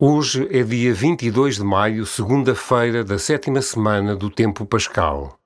Hoje é dia 22 de maio, segunda-feira da sétima semana do tempo pascal.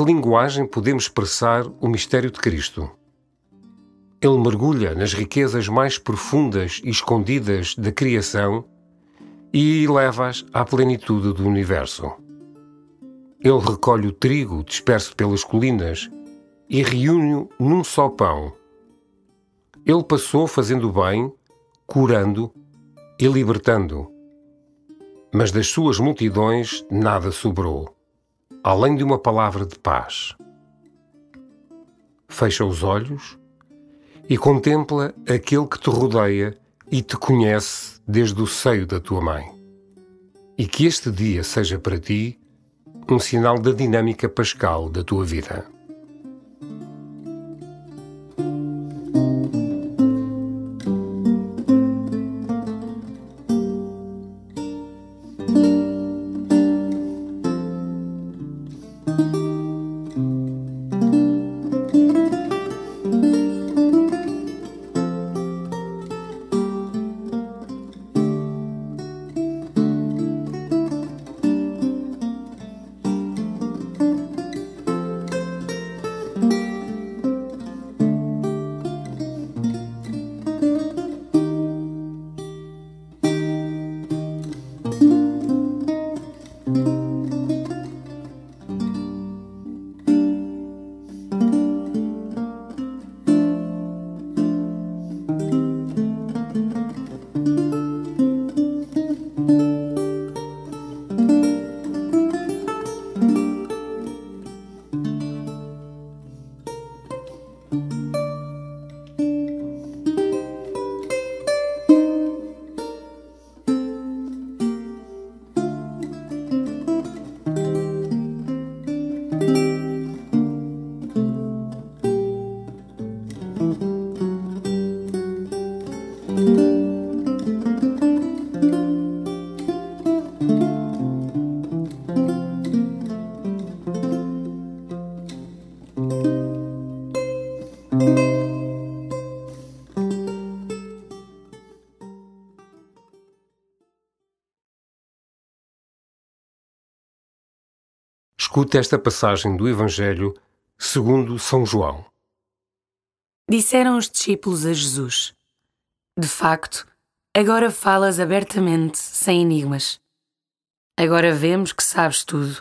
Que linguagem podemos expressar o mistério de Cristo? Ele mergulha nas riquezas mais profundas e escondidas da criação e leva-as à plenitude do universo. Ele recolhe o trigo disperso pelas colinas e reúne-o num só pão. Ele passou fazendo bem, curando e libertando. Mas das suas multidões nada sobrou além de uma palavra de paz. Fecha os olhos e contempla aquele que te rodeia e te conhece desde o seio da tua mãe. E que este dia seja para ti um sinal da dinâmica pascal da tua vida. Escute esta passagem do Evangelho segundo São João. Disseram os discípulos a Jesus: De facto, agora falas abertamente, sem enigmas. Agora vemos que sabes tudo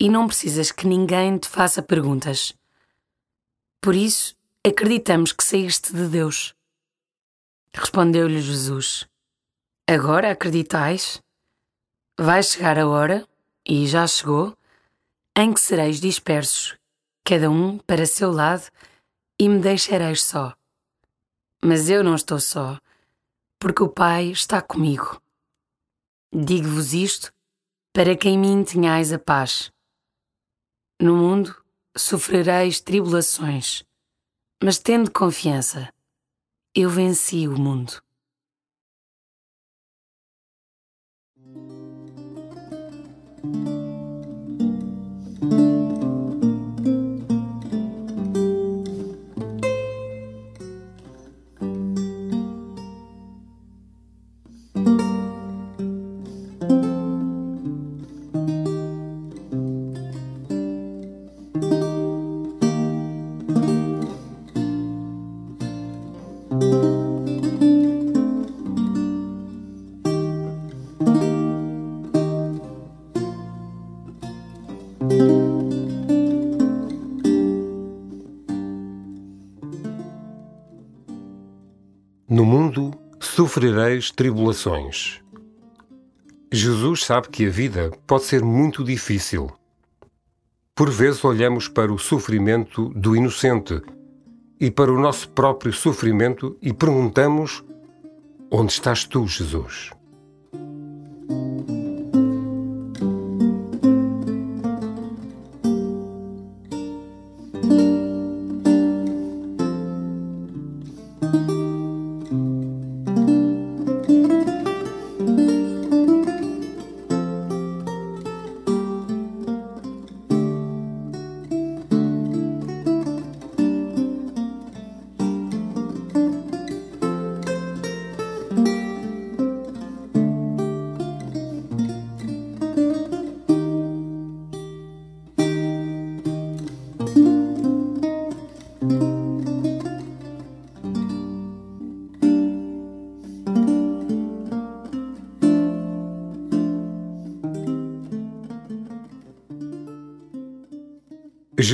e não precisas que ninguém te faça perguntas. Por isso, acreditamos que saíste de Deus. Respondeu-lhe Jesus: Agora acreditais? Vai chegar a hora, e já chegou em que sereis dispersos, cada um para seu lado, e me deixareis só. Mas eu não estou só, porque o Pai está comigo. Digo-vos isto para que em mim tenhais a paz. No mundo sofrereis tribulações, mas tendo confiança, eu venci o mundo. No sofrereis tribulações. Jesus sabe que a vida pode ser muito difícil. Por vezes olhamos para o sofrimento do inocente e para o nosso próprio sofrimento e perguntamos: Onde estás tu, Jesus?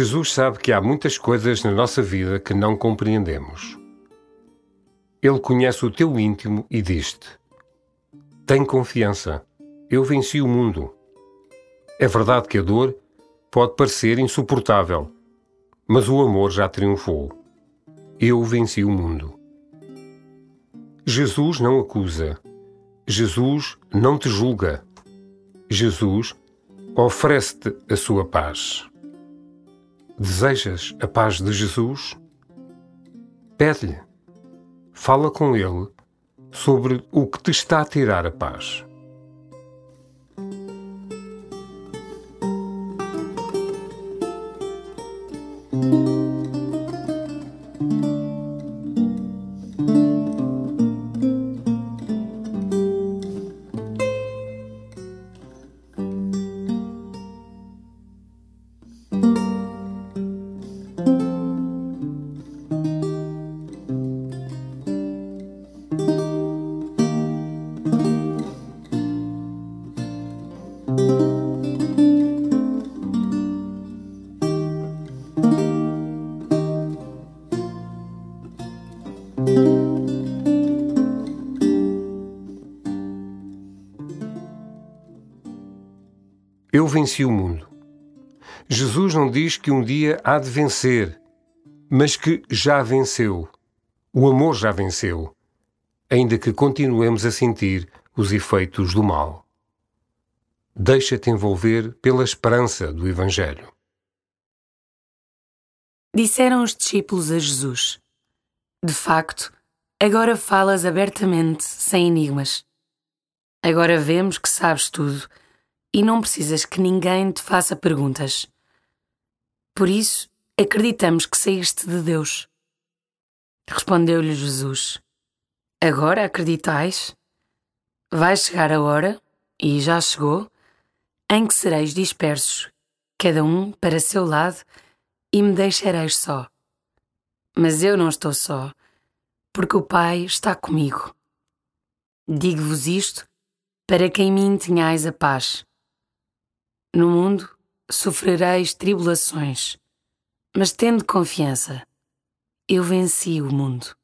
Jesus sabe que há muitas coisas na nossa vida que não compreendemos. Ele conhece o teu íntimo e diz-te: Tem confiança, eu venci o mundo. É verdade que a dor pode parecer insuportável, mas o amor já triunfou. Eu venci o mundo. Jesus não acusa. Jesus não te julga. Jesus oferece-te a sua paz. Desejas a paz de Jesus? Pede-lhe. Fala com ele sobre o que te está a tirar a paz. Eu venci o mundo. Jesus não diz que um dia há de vencer, mas que já venceu. O amor já venceu, ainda que continuemos a sentir os efeitos do mal. Deixa-te envolver pela esperança do Evangelho. Disseram os discípulos a Jesus: De facto, agora falas abertamente, sem enigmas. Agora vemos que sabes tudo e não precisas que ninguém te faça perguntas. Por isso, acreditamos que saíste de Deus. Respondeu-lhe Jesus: Agora acreditais? Vai chegar a hora, e já chegou, em que sereis dispersos, cada um para seu lado, e me deixareis só. Mas eu não estou só, porque o Pai está comigo. Digo-vos isto para que em mim tenhais a paz. No mundo sofrereis tribulações, mas tende confiança. Eu venci o mundo.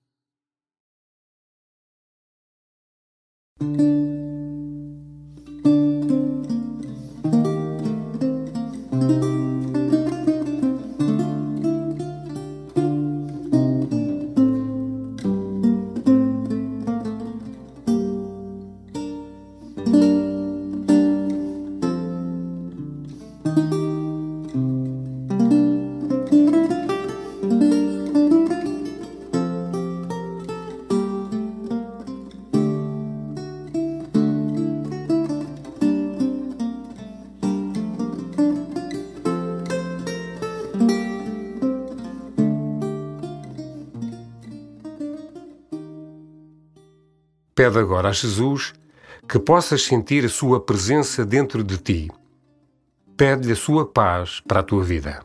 Pede agora a Jesus que possas sentir a sua presença dentro de ti. Pede-lhe a sua paz para a tua vida.